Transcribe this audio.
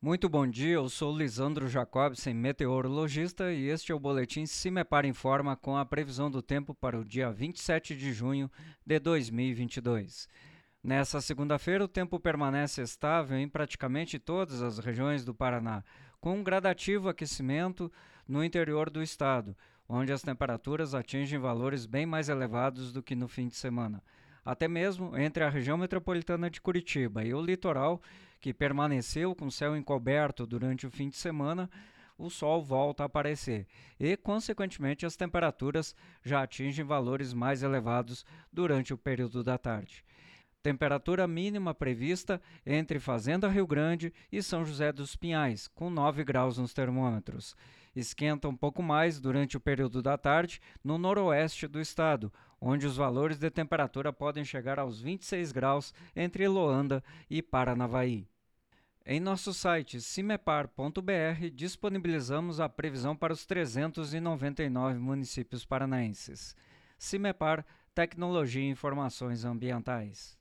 Muito bom dia, eu sou Lisandro Jacobsen, meteorologista, e este é o boletim Cimepar Informa com a previsão do tempo para o dia 27 de junho de 2022. Nessa segunda-feira, o tempo permanece estável em praticamente todas as regiões do Paraná, com um gradativo aquecimento no interior do estado, onde as temperaturas atingem valores bem mais elevados do que no fim de semana até mesmo entre a região metropolitana de Curitiba e o litoral, que permaneceu com céu encoberto durante o fim de semana, o sol volta a aparecer e, consequentemente, as temperaturas já atingem valores mais elevados durante o período da tarde. Temperatura mínima prevista entre Fazenda Rio Grande e São José dos Pinhais, com 9 graus nos termômetros. Esquenta um pouco mais durante o período da tarde no noroeste do estado, onde os valores de temperatura podem chegar aos 26 graus entre Loanda e Paranavaí. Em nosso site cimepar.br disponibilizamos a previsão para os 399 municípios paranaenses. Cimepar Tecnologia e Informações Ambientais.